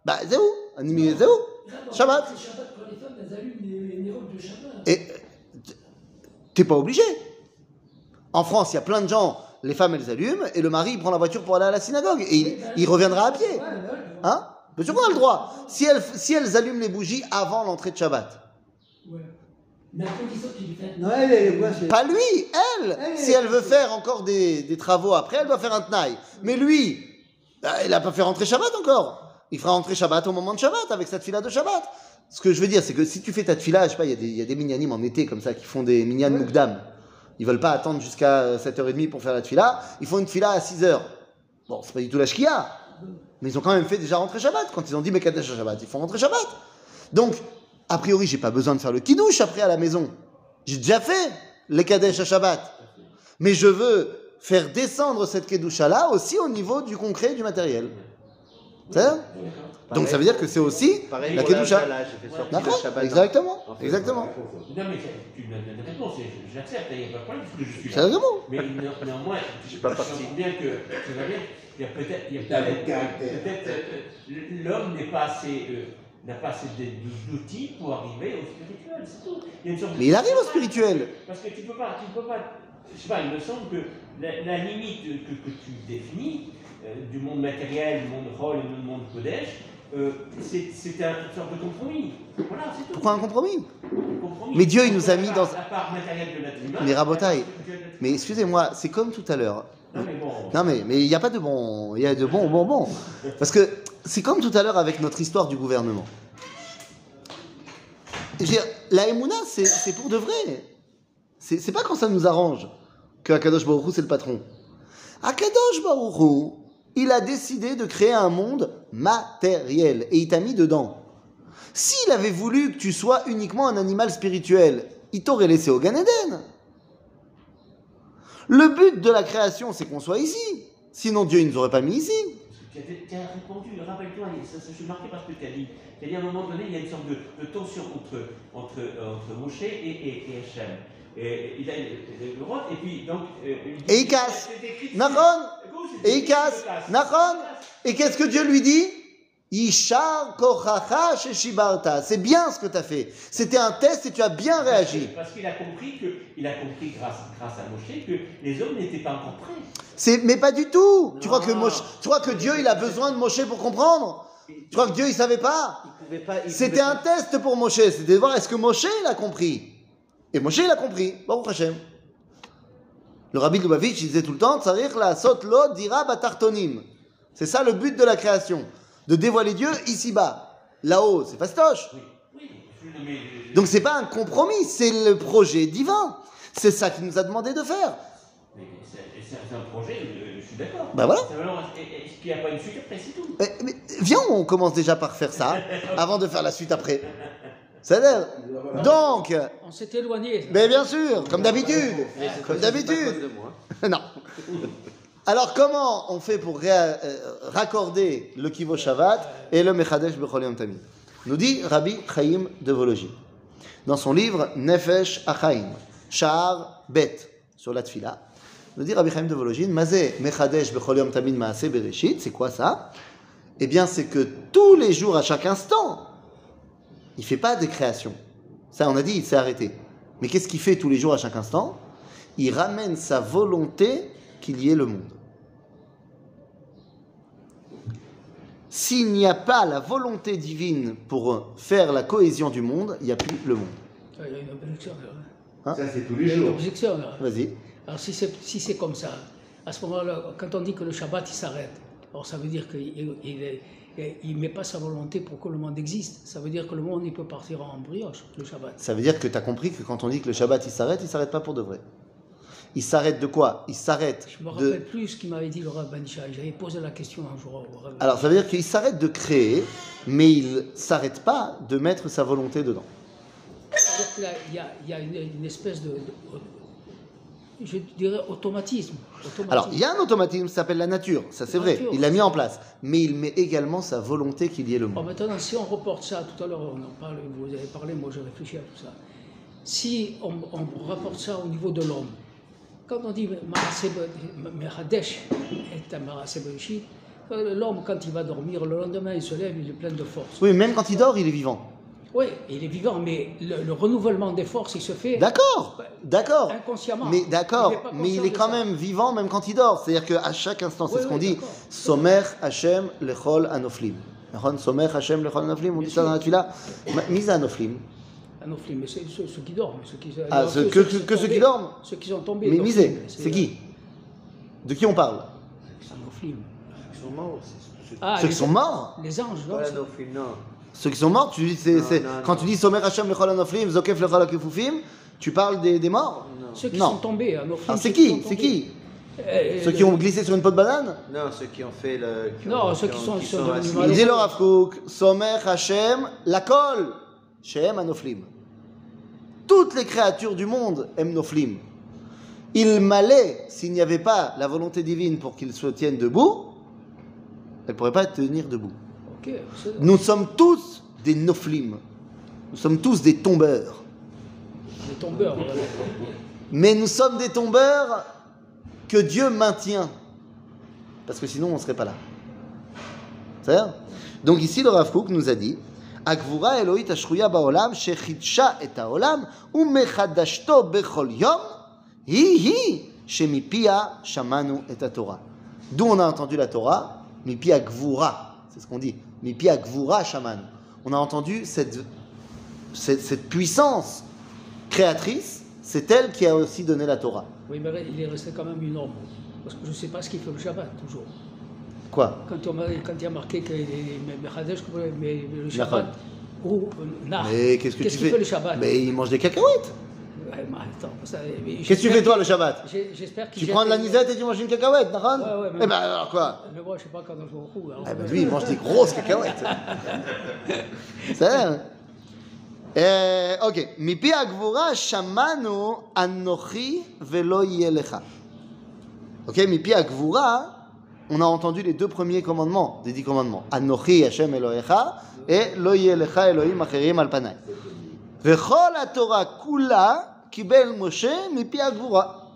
bah, c'est où Animi, C'est où Shabbat. Et t'es pas obligé. En France, il y a plein de gens, les femmes elles allument, et le mari il prend la voiture pour aller à la synagogue, et il, il reviendra à pied. Hein? Sûr qu'on a le droit. Si elles, si elles allument les bougies avant l'entrée de Shabbat. Ouais. Mais à condition qu'il fait. Non, elle, elle. Pas lui, elle. Elle, Si elle veut faire encore des, des travaux après, elle doit faire un tnaï. Mais lui, bah, il n'a pas fait rentrer Shabbat encore. Il fera rentrer Shabbat au moment de Shabbat, avec sa tefila de Shabbat. Ce que je veux dire, c'est que si tu fais ta tefila, je sais pas, il y a des, il y a des minyanim en été comme ça qui font des minyan mukdam. Ils veulent pas attendre jusqu'à 7h30 pour faire la tefila. Ils font une tefila à 6h. Bon, c'est pas du tout la shkia. Mais ils ont quand même fait déjà rentrer Shabbat. Quand ils ont dit Mekadesh à Shabbat, ils font rentrer Shabbat. Donc, a priori, j'ai pas besoin de faire le kiddush après à la maison. J'ai déjà fait les Kadesh à Shabbat. Mais je veux faire descendre cette Kedusha-là aussi au niveau du concret du matériel. C'est ça Donc ça veut dire que c'est aussi Pareil la Kedusha. Le D'accord Shabbat. Exactement. Exactement. Non, mais tu me donnes une réponse, j'accepte, il n'y a pas de problème, parce que je suis C'est là. exactement. Mais néan- néanmoins, je suis pas parti. bien que, tu vois bien, il y a peut-être, peut-être, le caractère. peut-être, euh, l'homme n'est pas assez, euh, n'a pas assez d'outils pour arriver au spirituel, c'est tout. Il y a une sorte de- Mais il arrive au spirituel. Parce que tu peux pas, tu peux pas, je sais pas, il me semble que la, la limite que, que tu définis du monde matériel, du monde rôle et du monde Kodesh, euh, c'est un- une sorte de compromis. Voilà, c'est. Pourquoi un compromis. Mais Dieu, il nous a mis dans- La part matérielle de l'être humain. Mais Rabotaille, Mais excusez-moi, c'est comme tout à l'heure. Non, mais bon. Non mais mais il n'y a pas de bon, il y a de bons bonbons. Parce que c'est comme tout à l'heure avec notre histoire du gouvernement. Dire, la Emouna, c'est pour de vrai. C'est pas quand ça nous arrange que Akadosh c'est le patron. Akadosh Baruch Hu, il a décidé de créer un monde matériel et il t'a mis dedans. S'il avait voulu que tu sois uniquement un animal spirituel, il t'aurait laissé au Gan Eden. Le but de la création, c'est qu'on soit ici. Sinon, Dieu, ne nous aurait pas mis ici. Tu as, répondu, rappelle-toi, je suis marqué par ce que tu as dit. Tu as dit à un moment donné, il y a une sorte de, tension entre, entre, euh, entre Moshe et, et, et Hachem. Et, il a roi, et puis donc. euh, Et il casse. Et il casse. Et qu'est-ce que Dieu lui dit? Ishar kochacha sheshibarta. C'est bien ce que tu as fait. C'était un test et tu as bien réagi. Parce qu'il a compris que, il a compris grâce, grâce à Moshe que les hommes n'étaient pas encore prêts. C'est, mais pas du tout. Tu crois que. Moshe- tu crois que Dieu, il a besoin de Moshe pour comprendre? Tu crois que Dieu, il savait pas? Il pouvait pas. il C'était un pas- test pour Moshe. C'était de voir est-ce que Moshe, il a compris? Et Moshe, il a compris. Baruch Hashem. Le rabbi Lubavitch, disait tout le temps, Tsarir la sot lo dira batartonim. C'est ça le but de la création. De dévoiler Dieu ici-bas. Là-haut, c'est fastoche. Donc c'est pas un compromis, c'est le projet divin. C'est ça qu'il nous a demandé de faire. c'est un projet, je suis d'accord. Bah voilà. Est-ce qu'il n'y a pas une suite après, c'est tout? Mais, mais viens, on commence déjà par faire ça, avant de faire la suite après. Donc, On s'est éloigné. mais bien sûr, comme d'habitude, comme d'habitude. *laughs* non. Alors comment on fait pour euh, raccorder le Kivo Shabbat et le Mechadesh Bechol Yom Tamid Nous dit Rabbi Chaim de Volojin dans son livre Nefesh Achaim, Sha'ar Bet, sur la Tfila. Nous dit Rabbi Chaim de Volojin, Mazé Mechadesh Bechol Yom Tamid Maase Bereshit, c'est quoi ça? Eh bien c'est que tous les jours, à chaque instant, il fait pas des créations. Ça on a dit, il s'est arrêté. Mais qu'est-ce qu'il fait tous les jours, à chaque instant? Il ramène sa volonté qu'il y ait le monde. S'il n'y a pas la volonté divine pour faire la cohésion du monde, il n'y a plus le monde. Il y a une objection là. Ça, c'est tous Il les y a une jours. objection. Vas-y. Alors si c'est si c'est comme ça, à ce moment-là, quand on dit que le Shabbat il s'arrête, alors ça veut dire qu'il il, ne met pas sa volonté pour que le monde existe. Ça veut dire que le monde il peut partir en brioche, le Shabbat. Ça veut dire que tu as compris que quand on dit que le Shabbat il s'arrête, il s'arrête pas pour de vrai. Il s'arrête de quoi? Il s'arrête Je me de. rappelle plus ce qu'il m'avait dit le Rav Shai. J'avais posé la question un jour au. Alors ça veut dire qu'il s'arrête de créer, mais il s'arrête pas de mettre sa volonté dedans. Il y a, il y a une, une espèce de, de- je dirais automatisme. automatisme. Alors il y a un automatisme qui s'appelle la nature, ça c'est vrai, Nature. il l'a mis en place, mais il met également sa volonté qu'il y ait le Bon, monde. maintenant, si on reporte ça, tout à l'heure, on en parle, vous avez parlé, moi j'ai réfléchi à tout ça. Si on, on rapporte ça au niveau de l'homme, quand on dit Mechadesh est un euh, l'homme, quand il va dormir, le lendemain, il se lève, il est plein de force. Oui, même quand il dort, il est vivant. Oui, il est vivant, mais le, renouvellement des forces, il se fait. D'accord, euh, d'accord. Inconsciemment. Mais d'accord, mais il est quand même vivant, même quand il dort. C'est-à-dire qu'à chaque instant, c'est ce qu'on dit. Somer Hashem lechol anoflim. Somer Hashem lechol anoflim. On dit ça dans la tuila. Mise anoflim. Anoflim, mais c'est ceux, qui dorment. Ceux qui, ah, que, ceux, qui dorment Ceux qui sont tombés. Mais misé, c'est qui De qui on parle Anoflim. Ceux qui sont morts. Ah, ceux qui sont morts Les anges, non, non ceux qui sont morts, tu dis, c'est, Non, c'est- non, quand non. tu dis Somer Hashem lechol anoflim, Zokef lechol akefufim, tu parles des, des morts Ceux qui Non. sont tombés. à Noflim, Alors ceux c'est qui qui sont C'est qui Euh, Ceux qui ont glissé sur une peau de banane Non, ceux qui ont fait le. qui Non, ont- ceux qui ont- sont sur assis. le- Il dit le Rav Kook, Somer Hashem, la colle, Shem Anoflim. Toutes les créatures du monde aiment Noflim. Il m'allait, s'il n'y avait pas la volonté divine pour qu'ils se tiennent debout, elles ne pourraient pas tenir debout. Nous sommes tous des Noflim. Nous sommes tous des tombeurs. les tombeurs. voilà. Mais nous sommes des tombeurs que Dieu maintient. Parce que sinon, on ne serait pas là. C'est Donc ici, le Rav Kook nous a dit Akvura Elohit ashruya ba'olam shechitsha et ha'olam umechadashto bechol yom hi hi shemipia shamanu et Torah. D'où on a entendu la Torah Mipia Gvura, c'est ce qu'on dit. Mipia Gvura shamanu. On a entendu cette, cette, cette puissance créatrice, c'est elle qui a aussi donné la Torah. Oui, mais il est resté quand même une ombre. Parce que je ne sais pas ce qu'il fait le Shabbat, toujours. Quoi Quand, on m'a- quand il y a marqué que le. Shabbat, ou Mais qu'est-ce que tu fais fait le Shabbat? Mais il mange des cacahuètes. Attends, ça- Qu'est-ce que tu fais toi le Shabbat J'espère qu'il Tu prends de les- l'anisette et tu manges une cacahuète, Naran Ouais, ouais, mais- Eh ben alors quoi Mais moi, je ne sais pas quand je alors, Ah euh, lui, il mange des grosses cacahuètes. *laughs* C'est vrai. Euh, ok. Mipi agvura shamanu anochi velo yelecha. Ok, mipi agvura, on a entendu les deux premiers commandements des dix commandements. Anochi Hashem Elohecha et lo yelecha Elohim acherim al panay. Vechol Torah kula kibel Moshe mipi agvura.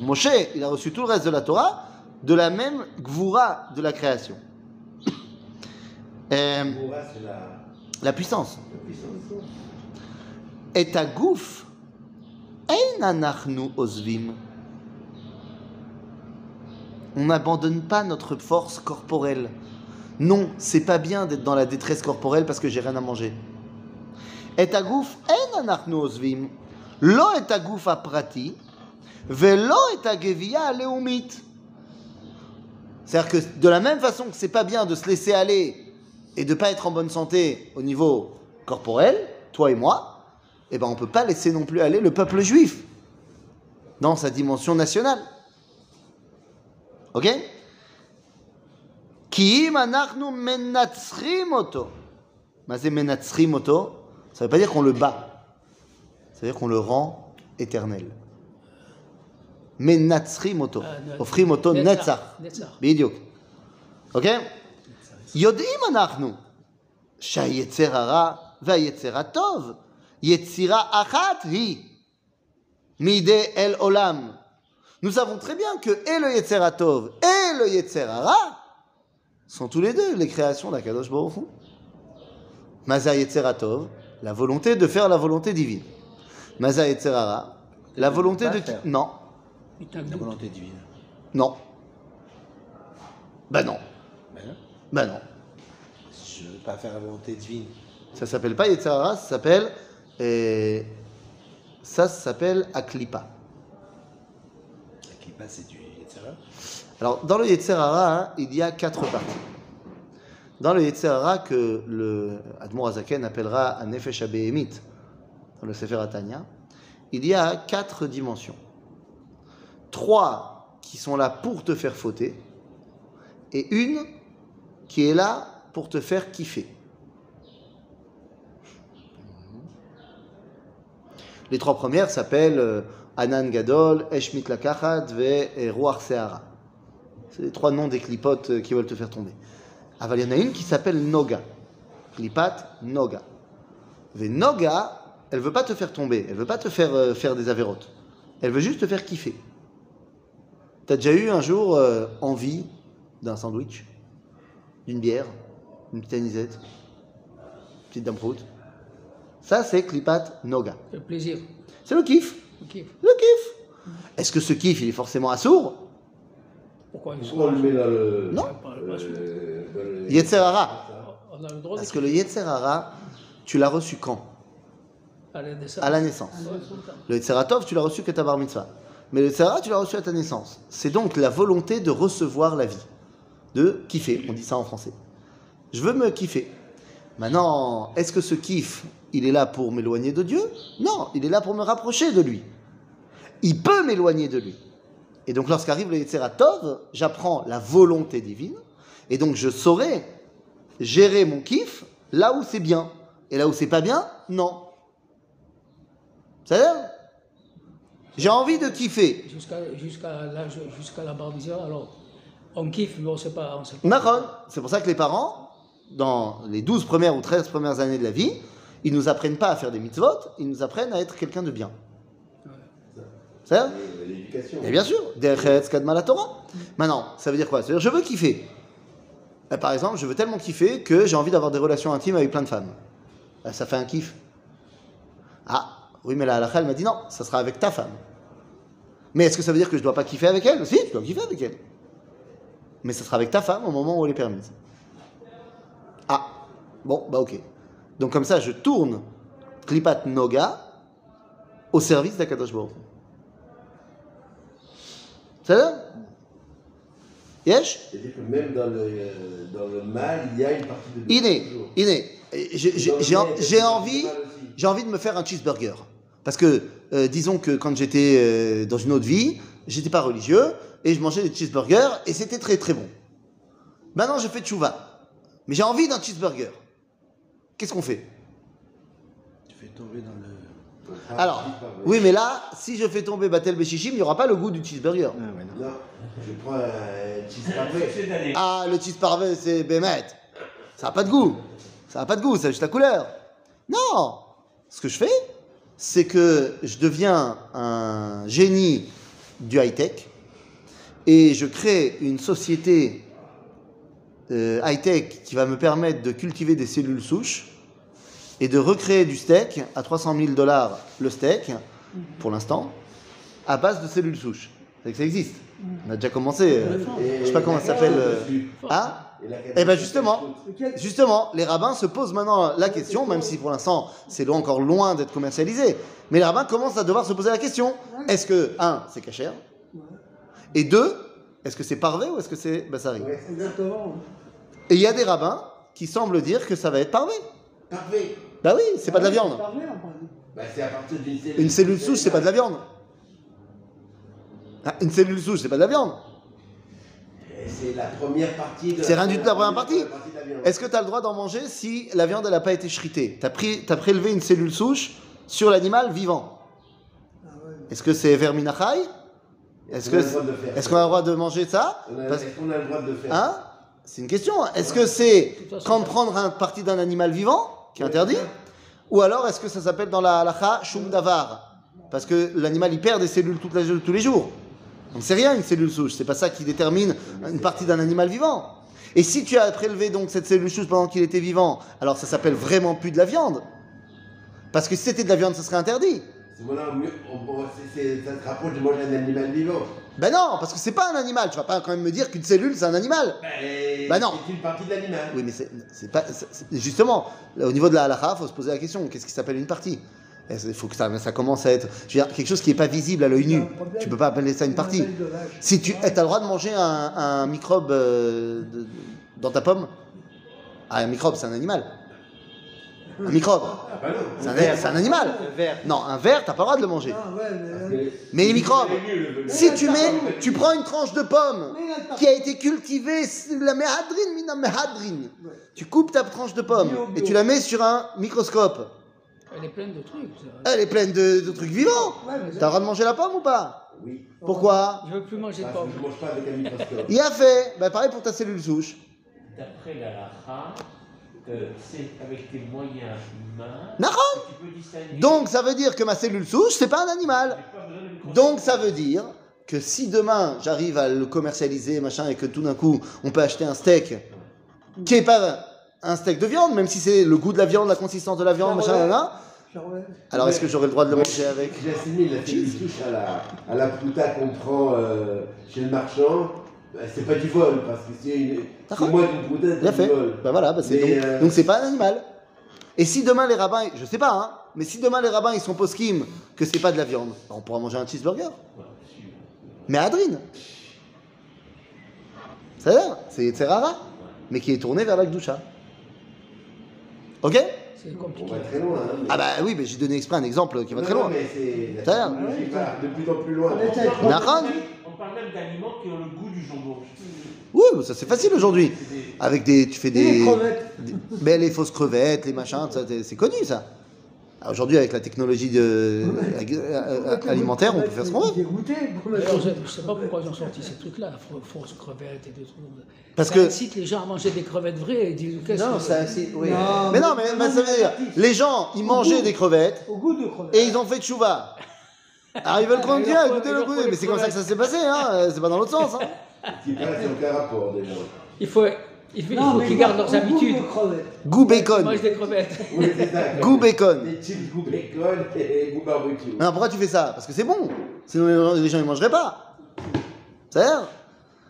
Moshe, il a reçu tout le reste de la Torah de la même gvura de la création. Euh, c'est la, la puissance. la puissance. Et à gouf, osvim. On n'abandonne pas notre force corporelle. Non, c'est pas bien d'être dans la détresse corporelle parce que j'ai rien à manger. Ein anachnu osvim. Lo et à gouf aprati, velo et à gevia leumit. C'est-à-dire que de la même façon que c'est pas bien de se laisser aller et de pas être en bonne santé au niveau corporel, toi et moi, eh ben on peut pas laisser non plus aller le peuple juif dans sa dimension nationale. Ok? C'est menatzrim oto, ça veut pas dire qu'on le bat. Ça veut dire qu'on le rend éternel. Menatzrim oto. Ah, ne- Offrim oto Netzach, netzach. Netzach. בדיוק. אוקיי? יודעים אנחנו שהיצר הרע והיצר הטוב, יצירה אחת היא מידי אל עולם. Nous savons très bien que et le Yetzer HaTov et le Yetzer Hara sont tous les deux les créations d'Akadosh Baruch Hu. Maza Yetzer HaTov, la volonté de faire la volonté divine. Maza Hara, la volonté de... faire. Non, La volonté divine. non. Bah non, Ben non. bah non. Je ne veux pas faire la volonté divine. Ça s'appelle pas Yetzirah, ça s'appelle. euh, ça s'appelle Aklipa. La clipa, c'est du Yetzirah. Alors, dans le Yetzirah, hein, il y a quatre parties. Dans le Yetzirah, que le Admor Azaken appellera un Nefesh Abehemit, dans le Sefer Atanya, il y a quatre dimensions. Trois qui sont là pour te faire fauter, et une qui est là pour te faire kiffer. Les trois premières s'appellent euh, Anan Gadol, Eshmit Lakachat et Ruach Seara. C'est les trois noms des clipotes euh, qui veulent te faire tomber. Ah, il y en a une qui s'appelle Noga. Clipat, Noga. Mais Noga, elle veut pas te faire tomber, elle veut pas te faire euh, faire des avérotes. Elle veut juste te faire kiffer. T'as déjà eu un jour euh, envie d'un sandwich, d'une bière, d'une petite anisette, une petite dame prout? Ça, c'est Clipat Noga. le plaisir. C'est le kiff. Ok. Le kiff. Est-ce que ce kiff, il est forcément assourd? Pourquoi ils Pourquoi on le met dans le. Non. Le euh, dans le- Yetzer Hara. On a le droit Parce que le Yetzer Hara, tu l'as reçu quand? À la naissance. À la naissance. Le Yetzer Hatov, tu l'as reçu que ta bar mitzvah. Mais le Yetzer Hara, tu l'as reçu à ta naissance. C'est donc la volonté de recevoir la vie. De kiffer, on dit ça en français. Je veux me kiffer. Maintenant, est-ce que ce kiff, il est là pour m'éloigner de Dieu? Non, il est là pour me rapprocher de lui. Il peut m'éloigner de lui. Et donc lorsqu'arrive le Yetzirah Tov, j'apprends la volonté divine, et donc je saurai gérer mon kiff là où c'est bien. Et là où c'est pas bien, non. C'est-à-dire J'ai envie de kiffer. Jusqu'à jusqu'à l'âge, jusqu'à la bar mitzvah, alors on kiffe, mais on ne sait pas. Pas. C'est pour ça que les parents, dans les 12 premières ou 13 premières années de la vie, ils nous apprennent pas à faire des mitzvot, ils nous apprennent à être quelqu'un de bien. C'est ça L'éducation. Et bien sûr, Kadma la Torah. Maintenant, ça veut dire quoi? Ça veut dire je veux kiffer. Bah, par exemple, je veux tellement kiffer que j'ai envie d'avoir des relations intimes avec plein de femmes. Bah, ça fait un kiff. Ah, oui, mais la halakha, elle m'a dit non, ça sera avec ta femme. Mais est-ce que ça veut dire que je ne dois pas kiffer avec elle? Si, tu dois kiffer avec elle. Mais ça sera avec ta femme au moment où elle est permise. Ah, bon, bah ok. Donc comme ça, je tourne Klipat Noga au service d'Akadosh Baruch. C'est ça c'est-à-dire que même dans le, euh, dans le mal, il y a une partie de Iné, toujours. Iné. J'ai- envie, j'ai envie de me faire un cheeseburger. Parce que, euh, disons que quand j'étais euh, dans une autre vie, j'étais pas religieux et je mangeais des cheeseburgers et c'était très très bon. Maintenant, je fais tchouva. Mais j'ai envie d'un cheeseburger. Qu'est-ce qu'on fait? Tu fais tomber dans le. Alors, oui, mais là, si je fais tomber Batel Beshichim, il n'y aura pas le goût du cheeseburger. Ah non. Non, je prends un cheese d'aller. Ah, le cheese parfait, c'est bémet. Ça n'a pas de goût. Ça n'a pas de goût, c'est juste la couleur. Non Ce que je fais, c'est que je deviens un génie du high-tech et je crée une société euh, high-tech qui va me permettre de cultiver des cellules souches et de recréer du steak à 300 000 dollars le steak, pour l'instant, à base de cellules souches. C'est que ça existe. On a déjà commencé. euh, Et je sais pas comment ça s'appelle. euh. Hein Et Eh ben justement, justement, les rabbins se posent maintenant la question, même si pour l'instant c'est encore loin d'être commercialisé, mais les rabbins commencent à devoir se poser la question est-ce que, un, c'est cachère Et deux, est-ce que c'est parvé ou est-ce que c'est bassari. Et il y a des rabbins qui semblent dire que ça va être parvé. Parfait. Bah oui, c'est pas de la viande. Bah, c'est à partir d'une cellule. Une cellule souche, c'est pas de la viande. Ah, Une cellule souche, c'est pas de la viande. C'est la première partie de C'est rien du tout la première partie. Est-ce que tu as le droit d'en manger si la viande elle n'a pas été shritée Tu as, prélevé une cellule souche sur l'animal vivant. Ah ouais. Est-ce que c'est verminachai Est-ce qu'on a le droit de manger ça? On a- Parce- Est-ce qu'on a le droit de le faire Hein? C'est une question. Est-ce que c'est quand prendre un partie d'un animal vivant? Interdit Ou alors est-ce que ça s'appelle dans la halacha shum davar Parce que l'animal il perd des cellules toute la- tous les jours. On ne sait rien une cellule souche. C'est pas ça qui détermine une partie d'un animal vivant. Et si tu as prélevé donc cette cellule souche pendant qu'il était vivant, alors ça s'appelle vraiment plus de la viande. Parce que si c'était de la viande, ça serait interdit. Ben non, parce que c'est pas un animal. Tu vas pas quand même me dire qu'une cellule c'est un animal. Ben, Bah non. C'est une partie de l'animal. Oui, mais c'est c'est pas. justement, là, au niveau de la halakha, il faut se poser la question qu'est-ce qui s'appelle une partie? Il faut que ça, ça commence à être. Je veux dire, quelque chose qui n'est pas visible à l'œil nu. Tu peux pas appeler ça une partie. Si tu as le droit de manger un, un microbe euh, de- dans ta pomme, ah, un microbe, c'est un animal. Un microbe, Ah bah c'est un, c'est un animal. Non, un verre, t'as pas le droit de le manger. Ah ouais, mais. Les microbes, si tu mets, tu prends une tranche de pomme qui a été cultivée, la mehadrine, mina mehadrine. Tu coupes ta tranche de pomme et tu la mets sur un microscope. Elle est pleine de trucs. ça. Elle est pleine de, de trucs vivants. Ouais, T'as le droit de manger la pomme ou pas Oui. Pourquoi Je veux plus manger de pommes. je mange pas avec un microscope. Il a fait. Bah pareil pour ta cellule souche. D'après la euh, c'est avec tes moyens humains que tu peux distinguer. Donc ça veut dire que ma cellule souche, c'est pas un animal. Donc ça veut dire que si demain j'arrive à le commercialiser, machin, et que tout d'un coup on peut acheter un steak qui est pas un steak de viande, même si c'est le goût de la viande, la consistance de la viande, machin, là, alors est-ce que j'aurais le droit de le manger avec J'assimile la cellule souche à la, à la qu'on prend euh, chez le marchand. Bah, c'est pas du vol, parce que c'est une. C'est moins d'une pouta, Bien fait. du vol. Bah voilà, bah c'est donc euh, donc c'est pas un animal. Et si demain les rabbins, je sais pas, hein, mais si demain les rabbins ils sont poskim que c'est pas de la viande, bah, on pourra manger un cheeseburger. Mais Adrine, ça a l'air, c'est c'est rara, mais qui est tourné vers la Gdusha. Ok? C'est On compliqué. va très loin. Hein, mais- Ah bah oui, mais j'ai donné exprès un exemple qui va Non, très non, loin. mais c'est. Ça a l'air. de plus en plus loin. On parle même- d'aliments qui ont le goût du jambon. Oui, mais ça c'est facile aujourd'hui. Avec des, tu fais Et les des, crevettes. des- ben, les fausses crevettes, les machins, ça, c'est connu ça. Aujourd'hui avec la technologie de, euh, alimentaire, on peut faire ce qu'on veut. Je ne sais pas pourquoi ils ont sorti ces trucs-là, fausses crevettes et des trucs. Parce ça que- incite les gens à manger des crevettes vraies et disent qu'est-ce Non, que ça incite. Oui. Non, Mais non, mais, mais ça veut dire, les gens, ils mangeaient des crevettes Au goût de crevettes. et ils ont fait tchouva. Alors ils veulent qu'on dise, ah, écoutez le font mais c'est comme ça que ça s'est passé, hein, euh, c'est pas dans l'autre sens. Hein. *laughs* Rapport déjà. Il faut, il faut, il qu'ils gardent leurs habitudes. Goût Ils bacon. mangent des crevettes. Oui. Goût bacon. Des *laughs* chips goût bacon et goût barbecue. Mais non, pourquoi tu fais ça? Parce que c'est bon. Sinon les gens, les gens ils mangeraient pas. Ça a l'air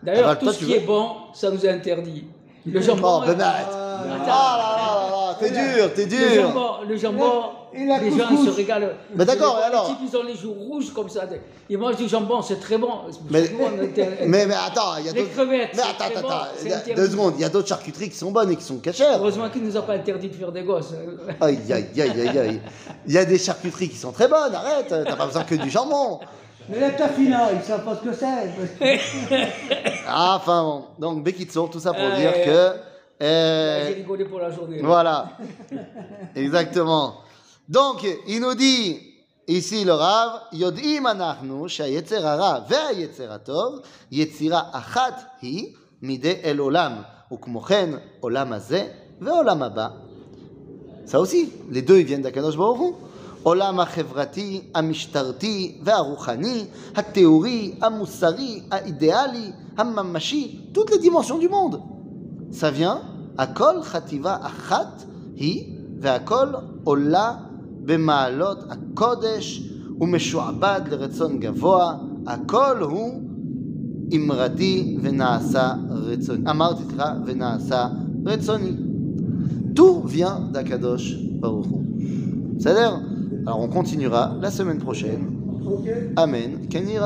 D'ailleurs, Ah, tout toi, ce qui veux est bon, ça nous est interdit. Le jambon. Oh, ben euh, arrête. Ah, là là là là t'es dur, t'es Le dur. jambon, le jambon Et la les gens se régalent. Mais d'accord, Les et alors types, ils ont les joues rouges comme ça. Ils mangent du jambon, c'est très bon. Mais, *laughs* mais, mais attends, il y a Les d'autres. crevettes, Mais attends, deux secondes. Il y a d'autres charcuteries qui sont bonnes et qui sont cachères. Heureusement qu'ils nous ont pas interdit de faire des gosses. Aïe, aïe, aïe, aïe, aïe. Il y a des charcuteries qui sont très bonnes, arrête, t'as pas besoin que du jambon. Mais la tafina, ils savent pas ce que c'est. *laughs* Ah, enfin bon. Donc, Bekitso, tout ça pour Euh, dire que. euh, J'ai rigolé pour la journée. voilà. *laughs* Exactement. Donc, il nous dit ici le Rav, יודעים אנחנו שהיצר הרע והיצר הטוב יצירה אחת היא מידי אל עולם, וכמו כן עולם הזה ועולם הבא. Ça aussi, les deux ils viennent d'Akadosh Baruch Hu. עולם החברתי, המשטרתי והרוחני, התיאורי, המוסרי, האידיאלי, הממשי, toutes les dimensions du monde. Ça vient, הכל חטיבה אחת היא, והכל עולה במעלות הקודש ומשועבד לרצון גבוה, הכל הוא אמרתי ונעשה רצוני. אמרתי לך ונעשה רצוני. Tout vient d'Akadosh Baruch Hu. C'est-à-dire, alors on continuera la semaine prochaine. Amen. Kenny.